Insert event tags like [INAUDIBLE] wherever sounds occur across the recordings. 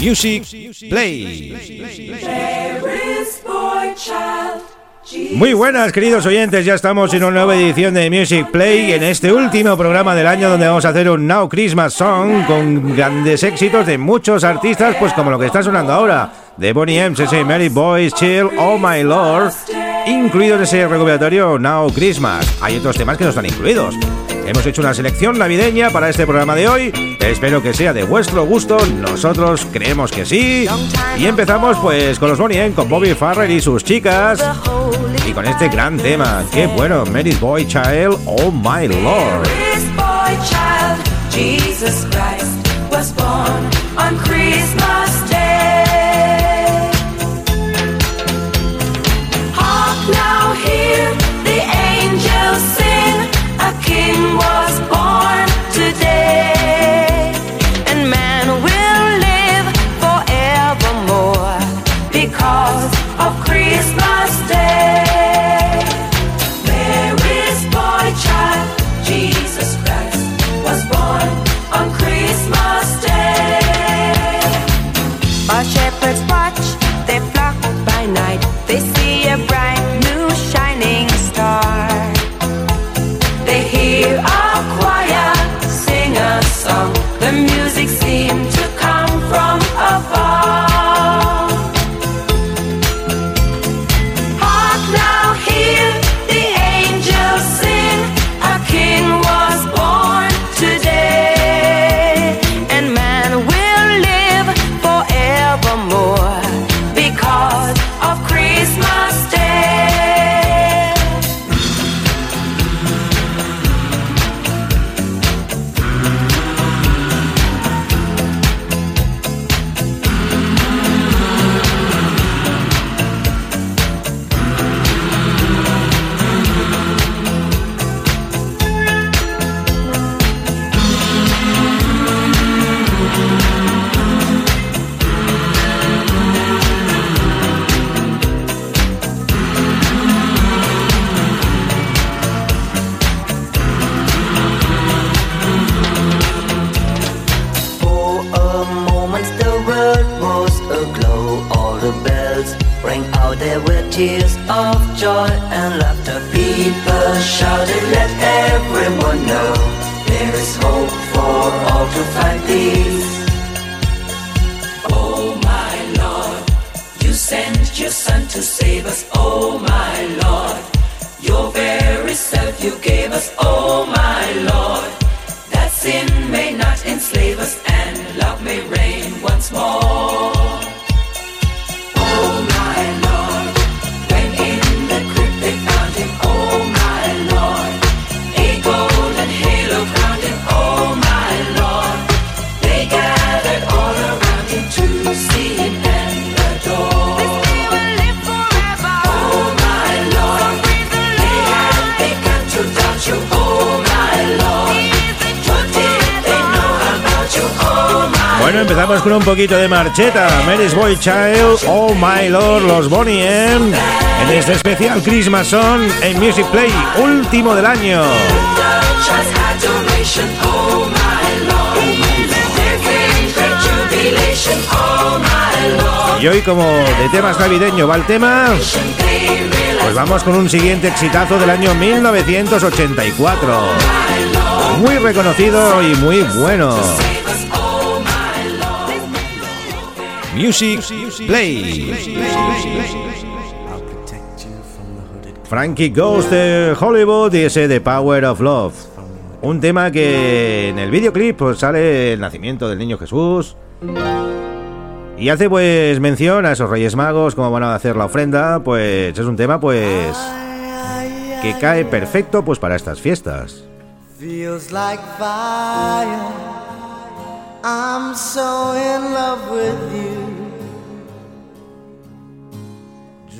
Music Play. Muy buenas, queridos oyentes. Ya estamos en una nueva edición de Music Play. En este último programa del año, donde vamos a hacer un Now Christmas Song con grandes éxitos de muchos artistas, pues como lo que está sonando ahora: de Bonnie M, CC, Mary Boys, Chill, Oh My Lord, incluidos en ese recopilatorio Now Christmas. Hay otros temas que no están incluidos. Hemos hecho una selección navideña para este programa de hoy. Espero que sea de vuestro gusto. Nosotros creemos que sí. Y empezamos pues con los Bonnie con Bobby Farrell y sus chicas. Y con este gran tema. Qué bueno, Mary's Boy Child, Oh My Lord. Jesus Christ was born on Christmas empezamos con un poquito de marcheta. Mary's Boy Child, Oh My Lord, los Bonnie M. En este especial Christmas Song en Music Play, último del año. Y hoy, como de temas navideño va el tema, pues vamos con un siguiente exitazo del año 1984. Muy reconocido y muy bueno. Music Play. Frankie Ghost de Hollywood y ese The Power of Love. Un tema que en el videoclip pues, sale el nacimiento del niño Jesús. Y hace pues mención a esos Reyes Magos, cómo van a hacer la ofrenda, pues es un tema pues que cae perfecto pues para estas fiestas. Feels like fire. I'm so in love with you.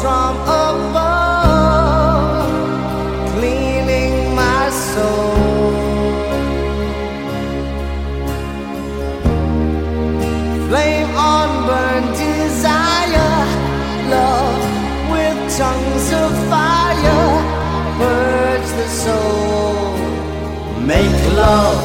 from above, cleaning my soul. Flame on burn desire, love with tongues of fire, the soul, make love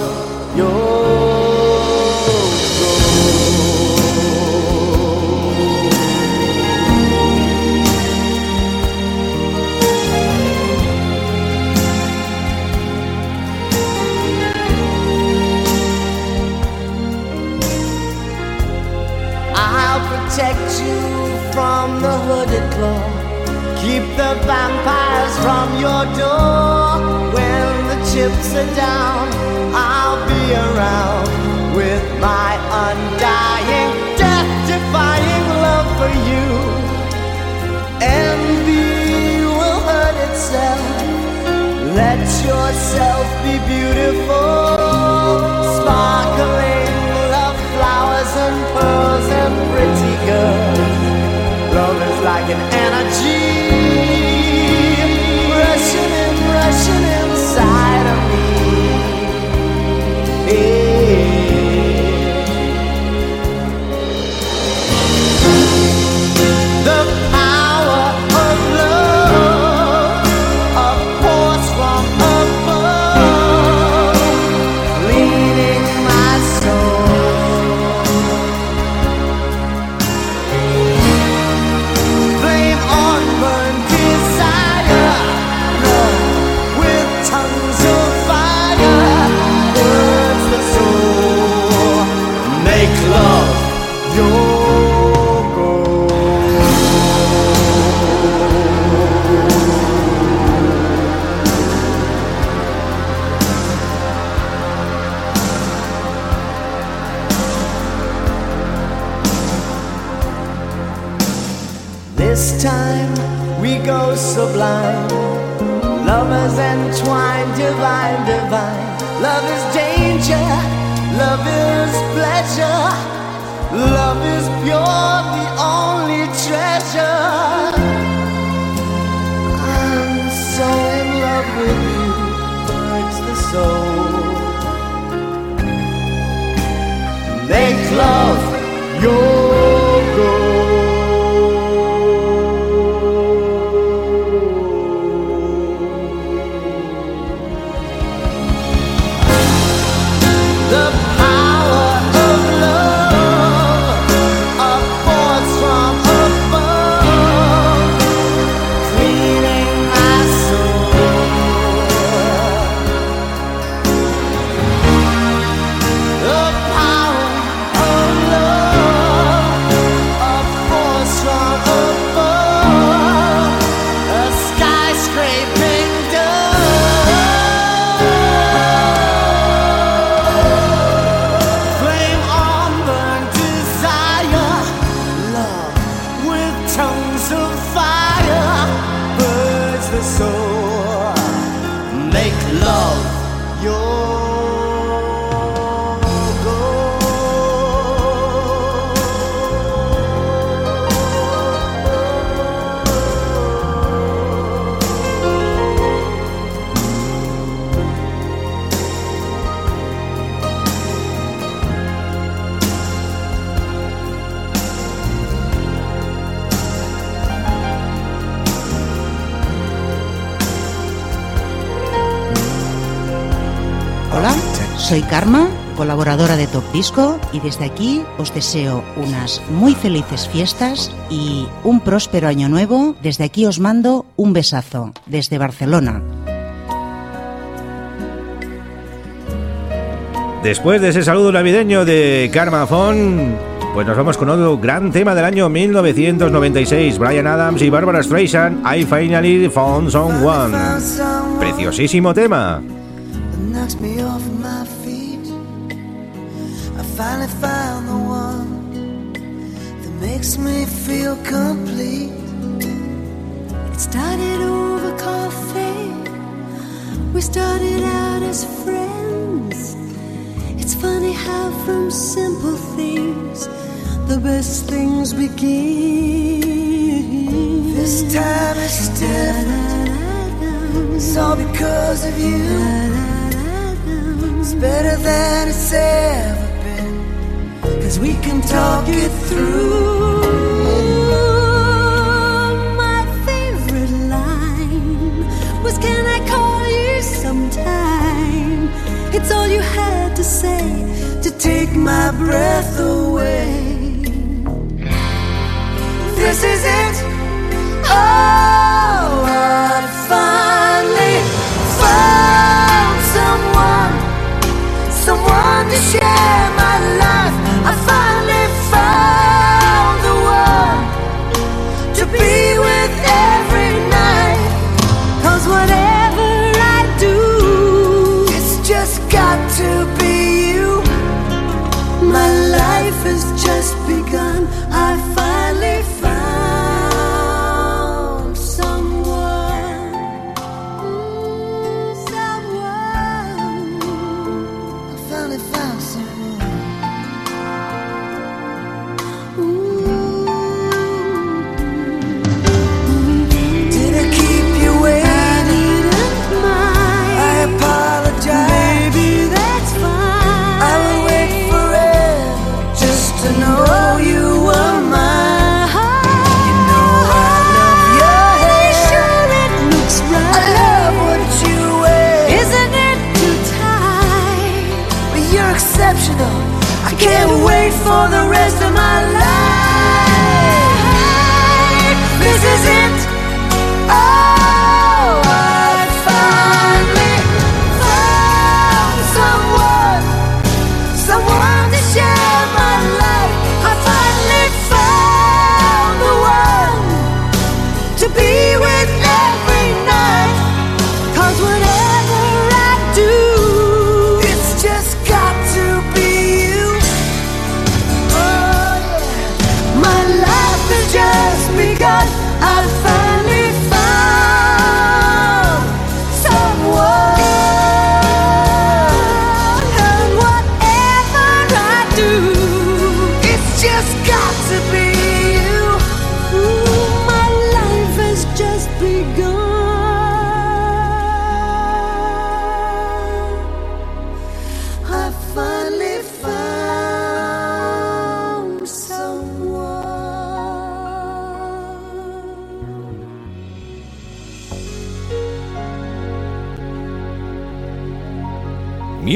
the claw. Keep the vampires from your door. When the chips are down, I'll be around with my undying, death defying love for you. Envy will hurt itself. Let yourself be beautiful, sparkling love flowers and pearls and pretty girls. Energy rushing in, rushing inside of me. Yeah. Soy Karma, colaboradora de Top Disco y desde aquí os deseo unas muy felices fiestas y un próspero año nuevo. Desde aquí os mando un besazo desde Barcelona. Después de ese saludo navideño de Karma Fon, pues nos vamos con otro gran tema del año 1996. Brian Adams y Barbara Streisand, I Finally Found Someone. Preciosísimo tema. Makes me feel complete. It started over coffee. We started out as friends. It's funny how from simple things the best things begin. This time is different. It's all because of you. It's better than it's ever Cause we can talk it through. My favorite line was Can I call you sometime? It's all you had to say to take my breath away. This is it. Oh,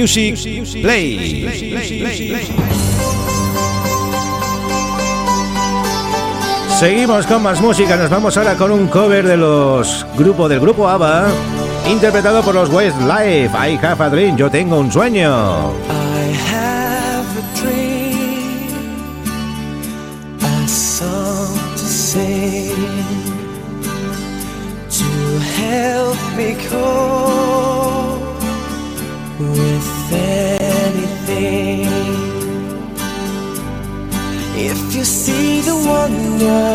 Music Play. Seguimos con más música, nos vamos ahora con un cover de los grupo del grupo ABBA, interpretado por los Westlife. I have a dream, yo tengo un sueño. See the wonder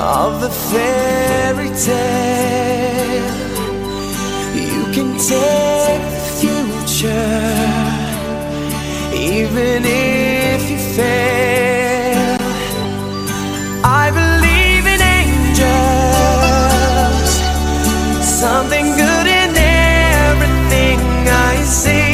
of the fairy tale. You can take the future, even if you fail. I believe in angels, something good in everything I see.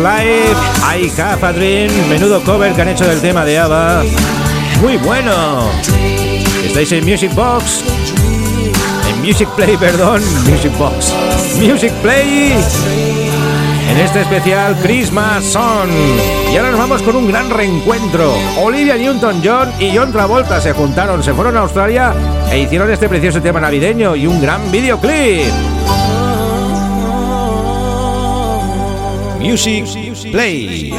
Life, I Have a Dream, menudo cover que han hecho del tema de ABBA. Muy bueno. Estáis en Music Box. En Music Play, perdón. Music Box. Music Play. En este especial Christmas Song. Y ahora nos vamos con un gran reencuentro. Olivia Newton-John y John Travolta se juntaron, se fueron a Australia e hicieron este precioso tema navideño y un gran videoclip. Music Play.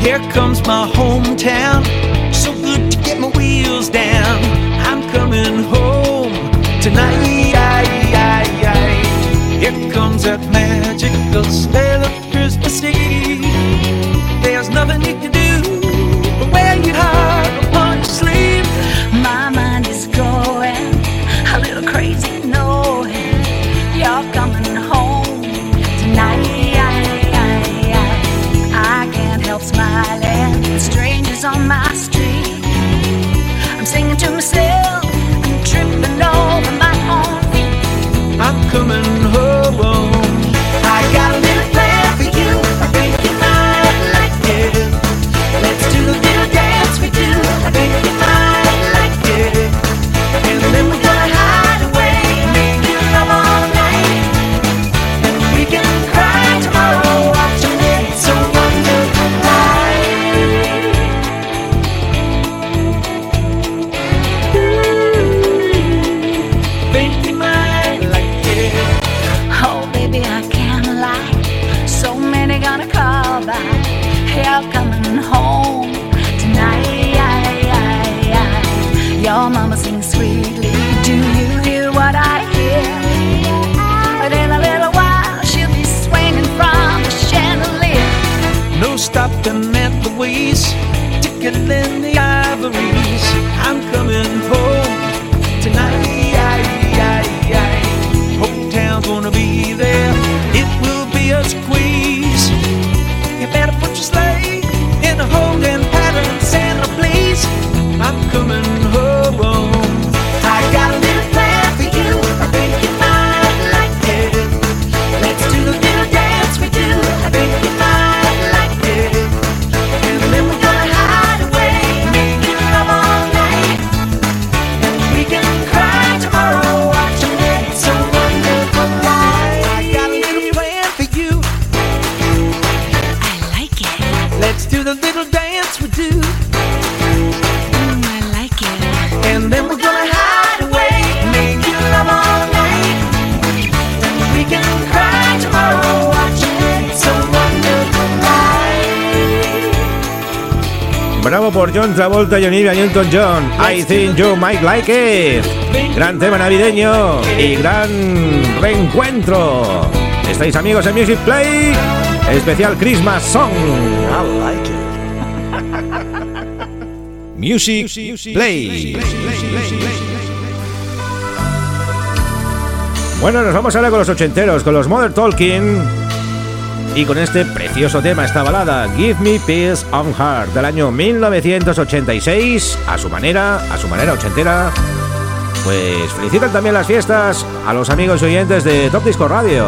Here comes my hometown. Y Olivia Newton-John. I think you might like it. Gran tema navideño y gran reencuentro. ¿Estáis amigos en Music Play? Especial Christmas Song. [LAUGHS] Music Play. Bueno, nos vamos ahora con los ochenteros, con los Mother Talking. Y con este precioso tema, esta balada, Give Me Peace on Heart, del año 1986, a su manera, a su manera ochentera. Pues felicitan también las fiestas a los amigos y oyentes de Top Disco Radio.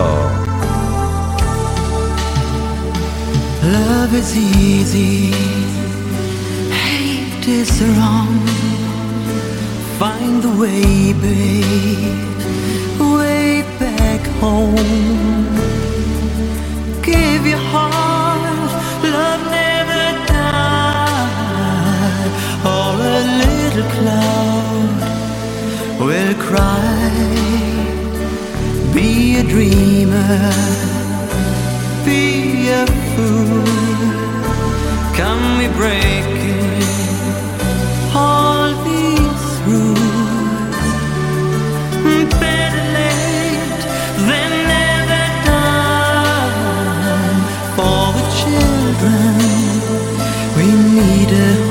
Give your heart, love never died. Or a little cloud will cry. Be a dreamer be a fool. Come we breaking Niet.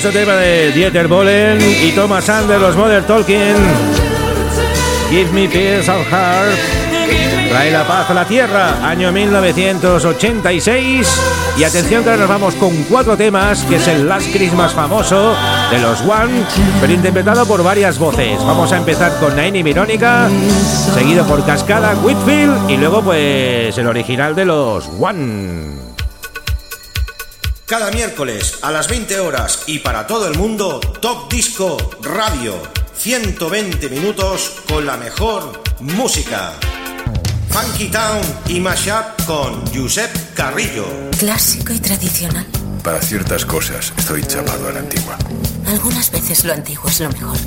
Precioso tema de Dieter Bohlen y Thomas Sander, los Mother Tolkien. Give me peace of heart. Trae la paz a la tierra, año 1986. Y atención que ahora nos vamos con cuatro temas, que es el Last Christmas famoso de los One, pero interpretado por varias voces. Vamos a empezar con y Verónica, seguido por Cascada, Whitfield y luego pues el original de los One. Cada miércoles a las 20 horas y para todo el mundo, Top Disco Radio. 120 minutos con la mejor música. Funky Town y Mashup con Josep Carrillo. Clásico y tradicional. Para ciertas cosas estoy chapado a la antigua. Algunas veces lo antiguo es lo mejor.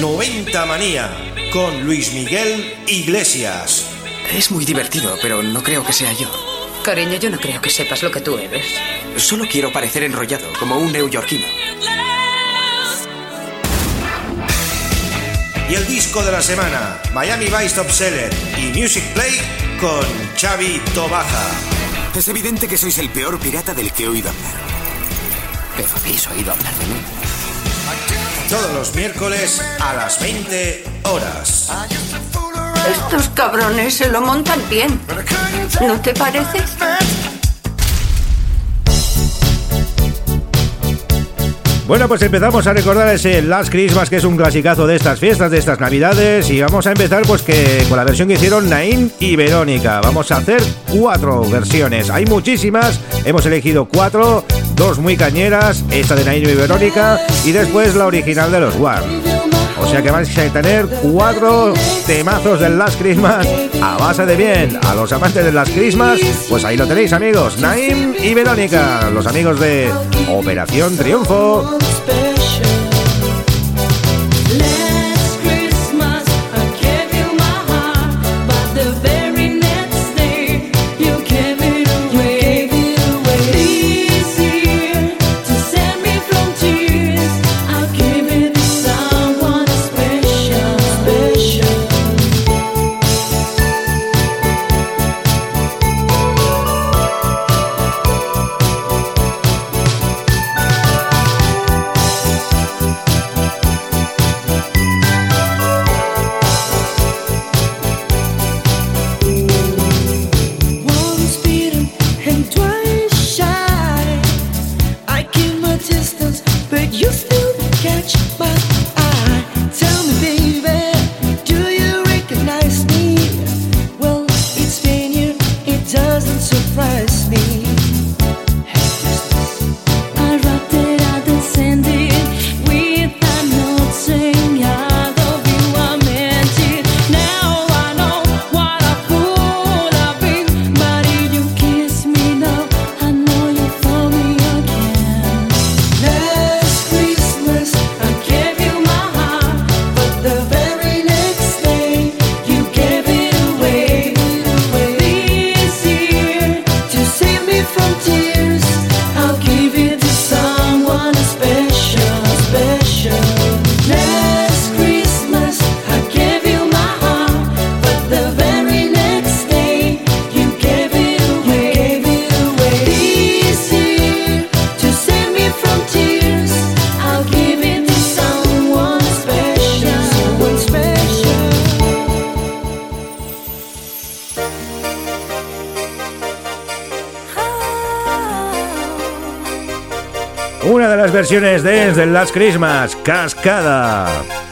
90 Manía con Luis Miguel Iglesias. Es muy divertido, pero no creo que sea yo. Cariño, yo no creo que sepas lo que tú eres. Solo quiero parecer enrollado, como un neoyorquino. Y el disco de la semana, Miami Vice Top Seller y Music Play con Xavi Tobaja. Es evidente que sois el peor pirata del que he oído hablar. Pero habéis oído hablar de mí. Todos los miércoles a las 20 horas. Estos cabrones se lo montan bien. ¿No te parece? Bueno, pues empezamos a recordar ese Last Christmas, que es un clasicazo de estas fiestas, de estas navidades, y vamos a empezar pues que con la versión que hicieron Naim y Verónica. Vamos a hacer cuatro versiones. Hay muchísimas, hemos elegido cuatro, dos muy cañeras, esta de Naim y Verónica, y después la original de los One. Sea que vais a tener cuatro temazos del Last Christmas a base de bien. A los amantes del Last Christmas, pues ahí lo tenéis amigos, Naim y Verónica, los amigos de Operación Triunfo. De las versiones de The Last Christmas, Cascada.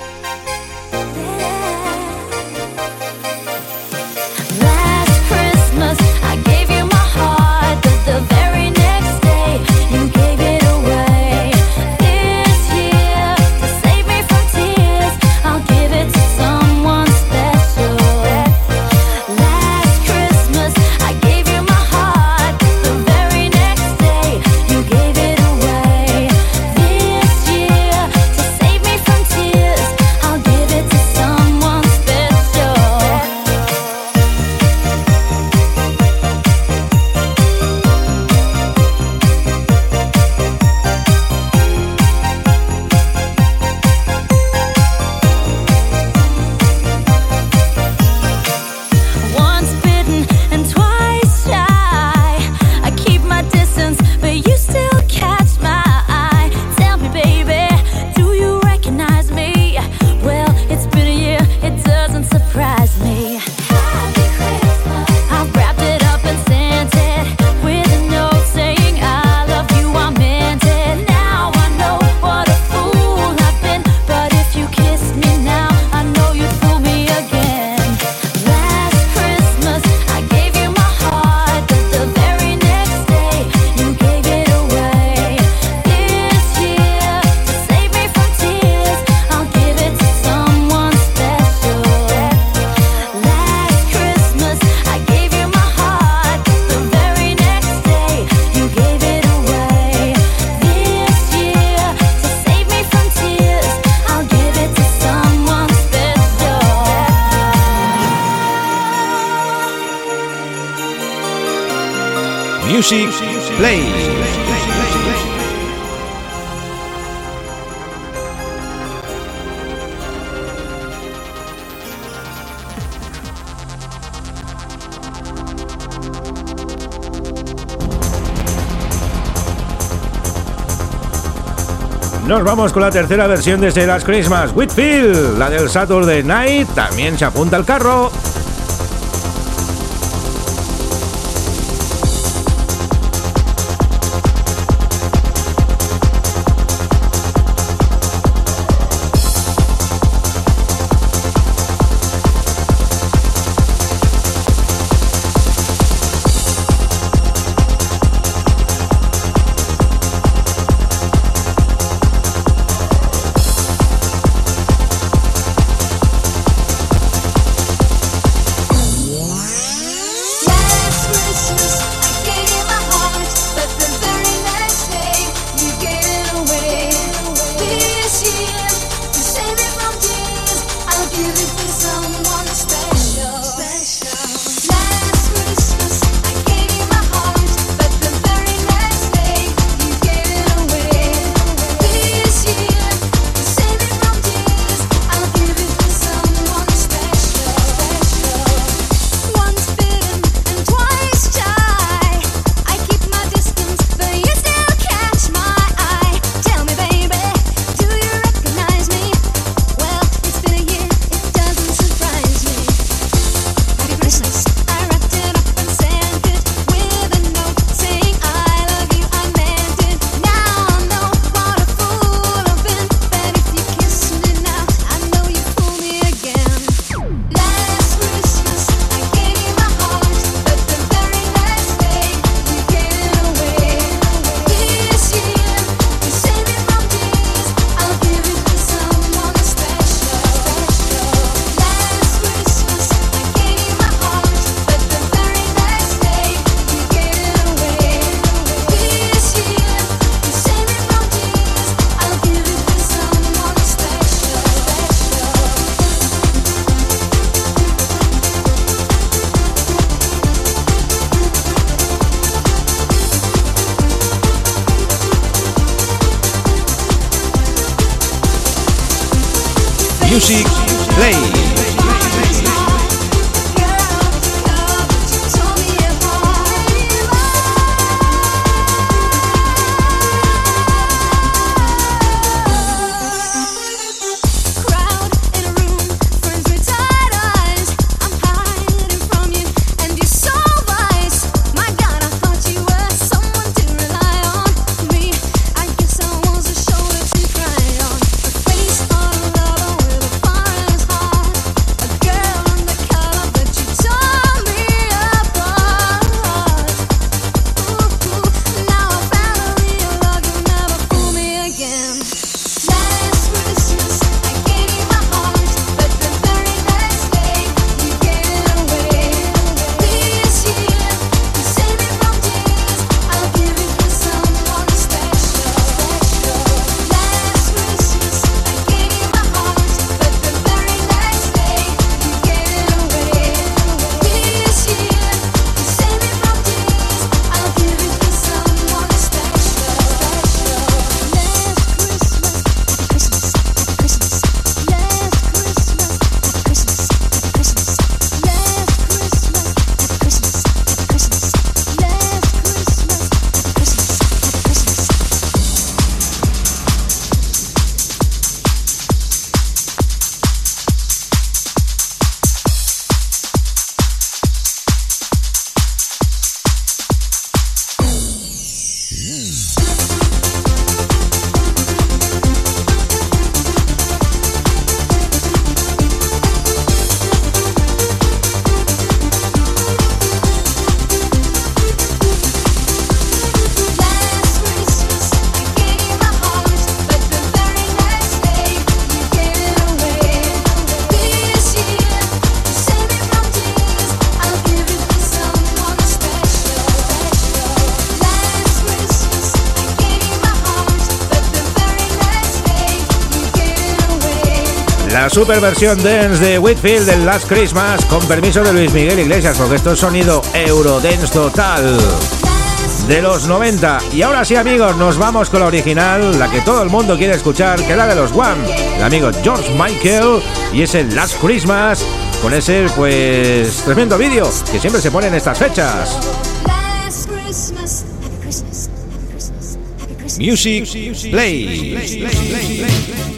Play. Nos vamos con la tercera versión de Last Christmas, Whitfield, la del Saturday Night, también se apunta al carro. Super versión dance de Whitfield del Last Christmas con permiso de Luis Miguel Iglesias, porque esto es sonido Eurodance total de los 90. Y ahora sí, amigos, nos vamos con la original, la que todo el mundo quiere escuchar, que es la de los One, el amigo George Michael y ese Last Christmas con ese pues tremendo vídeo que siempre se pone en estas fechas. Music Play. cabaña,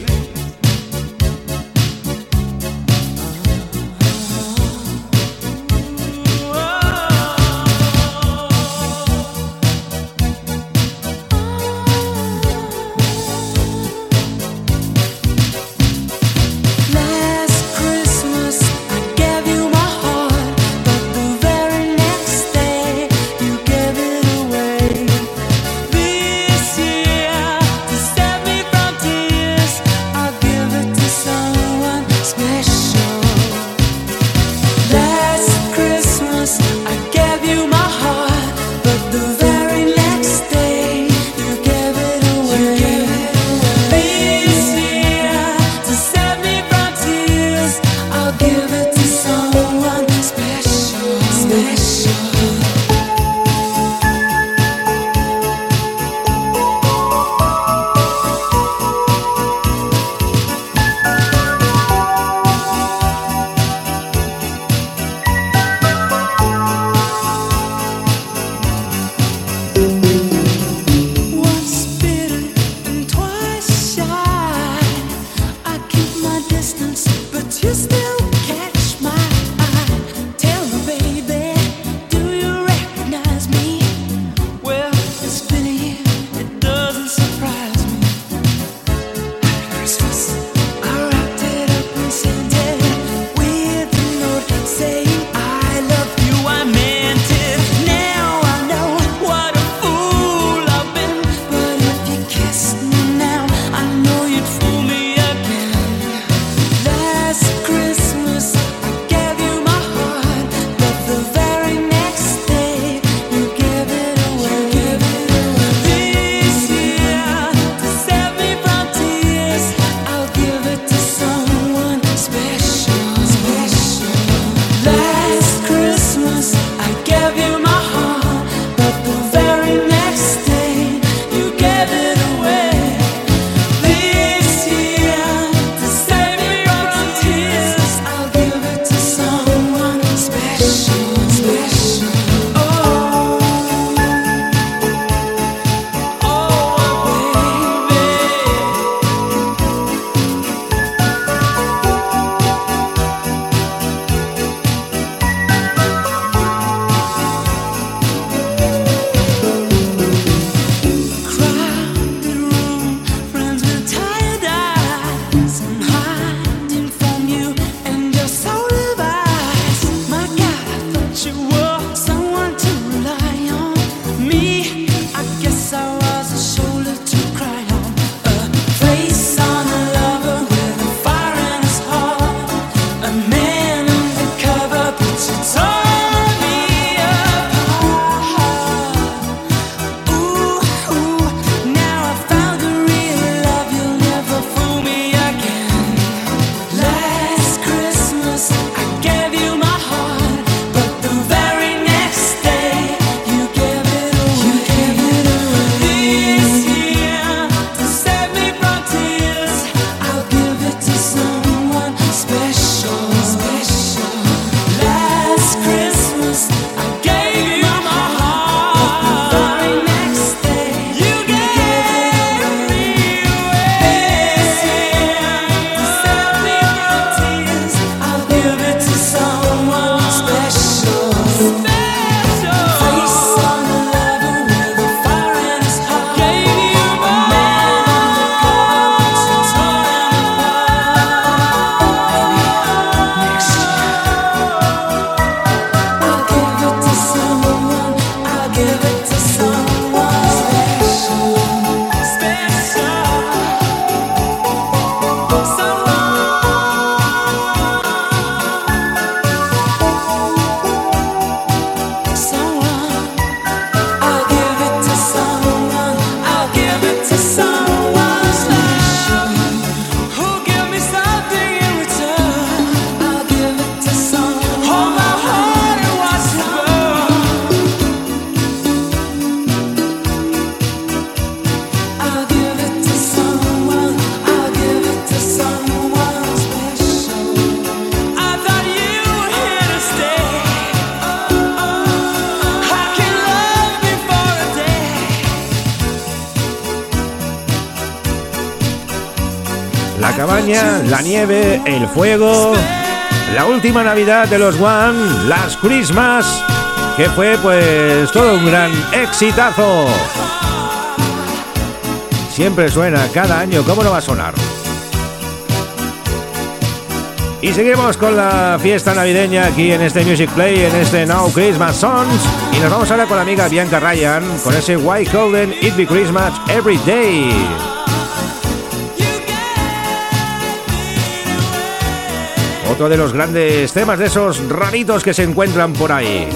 fuego, la última Navidad de los One, las Christmas, que fue pues todo un gran exitazo. Siempre suena cada año, ¿cómo no va a sonar? Y seguimos con la fiesta navideña aquí en este Music Play, en este Now Christmas Songs. Y nos vamos ahora con la amiga Bianca Ryan con ese Why Golden It Be Christmas Every Day. De los grandes temas de esos raritos que se encuentran por ahí.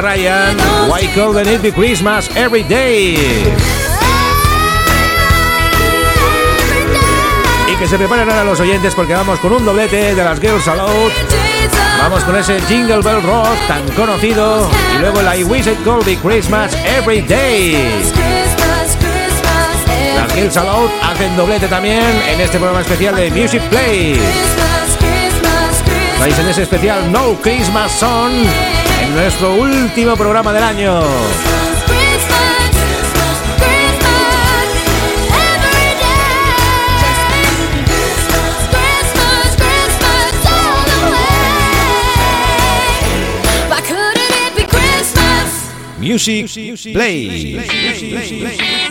Ryan, Why Couldn't It Be Christmas Every Day? Y que se preparen ahora los oyentes porque vamos con un doblete de las Girls Aloud. Vamos con ese Jingle Bell Rock tan conocido y luego la I Wish It Could Be Christmas Every Day. Las Girls Aloud hacen doblete también en este programa especial de Music Play. Estáis en ese especial No Christmas Song nuestro último programa del año. Music, Play.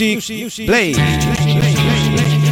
music, music play. play.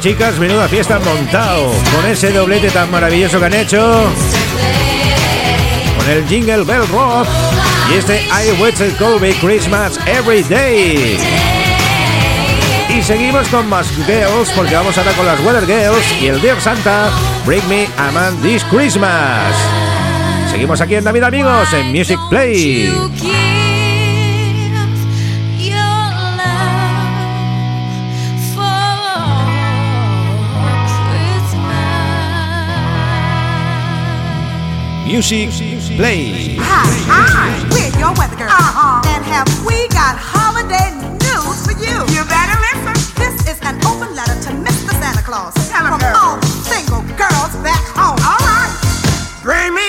chicas, menuda fiesta montado. Con ese doblete tan maravilloso que han hecho. Con el Jingle Bell Rock. Y este I Watch It Colby Christmas Every Day. Y seguimos con más girls, porque vamos a ahora con las Weather Girls y el Dear Santa, Bring Me a Man This Christmas. Seguimos aquí en David, amigos, en Music Play. music play. Hi, hi, we're your weather girl. Uh-huh. And have we got holiday news for you? You better listen. This is an open letter to Mr. Santa Claus. Tell him, From girl. all single girls back home. All right. Bring me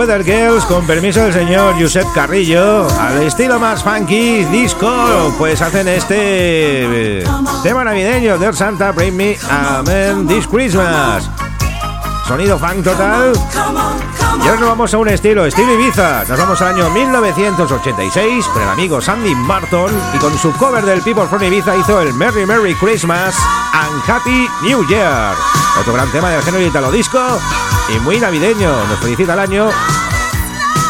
Weather Girls, con permiso del señor Josep Carrillo, al estilo más funky, disco, pues hacen este eh, tema navideño de Santa Bring Me Amen This Christmas. Sonido funk total. Nos vamos a un estilo, estilo Ibiza. Nos vamos al año 1986 con el amigo Sandy Martin y con su cover del People from Ibiza hizo el Merry Merry Christmas and Happy New Year. Otro gran tema del género italo disco y muy navideño. Nos felicita el año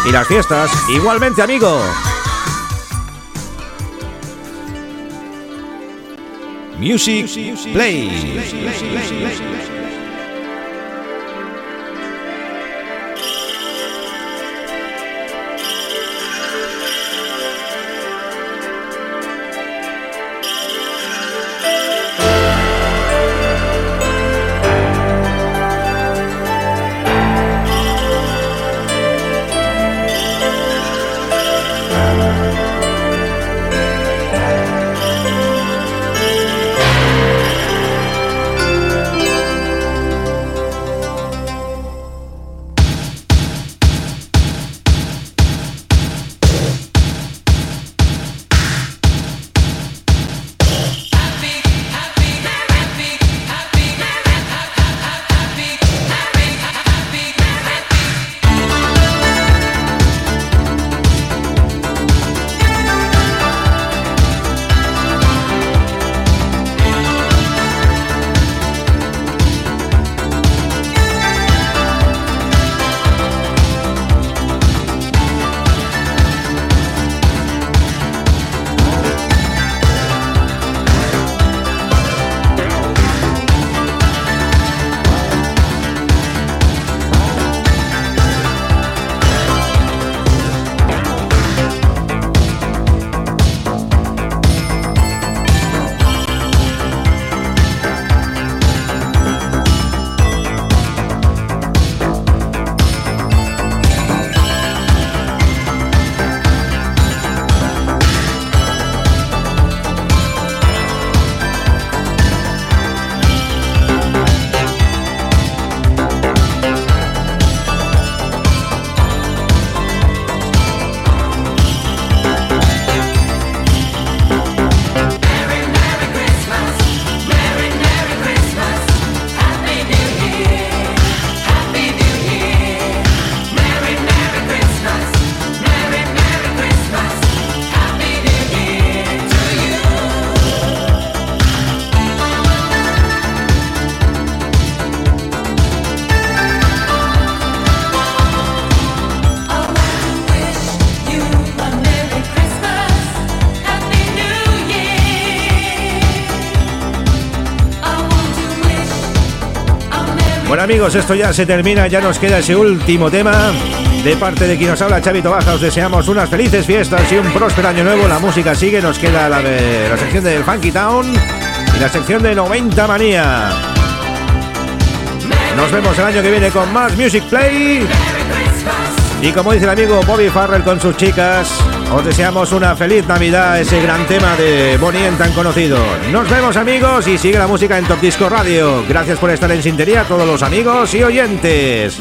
y las fiestas. Igualmente, amigo. Music Play. Amigos, esto ya se termina, ya nos queda ese último tema. De parte de quien nos habla, Chavito Baja, os deseamos unas felices fiestas y un próspero año nuevo. La música sigue, nos queda la, de, la sección del Funky Town y la sección de 90 Manía. Nos vemos el año que viene con más Music Play. Y como dice el amigo Bobby Farrell con sus chicas, os deseamos una feliz Navidad, ese gran tema de Bonnie tan conocido. Nos vemos amigos y sigue la música en Top Disco Radio. Gracias por estar en sintonía todos los amigos y oyentes.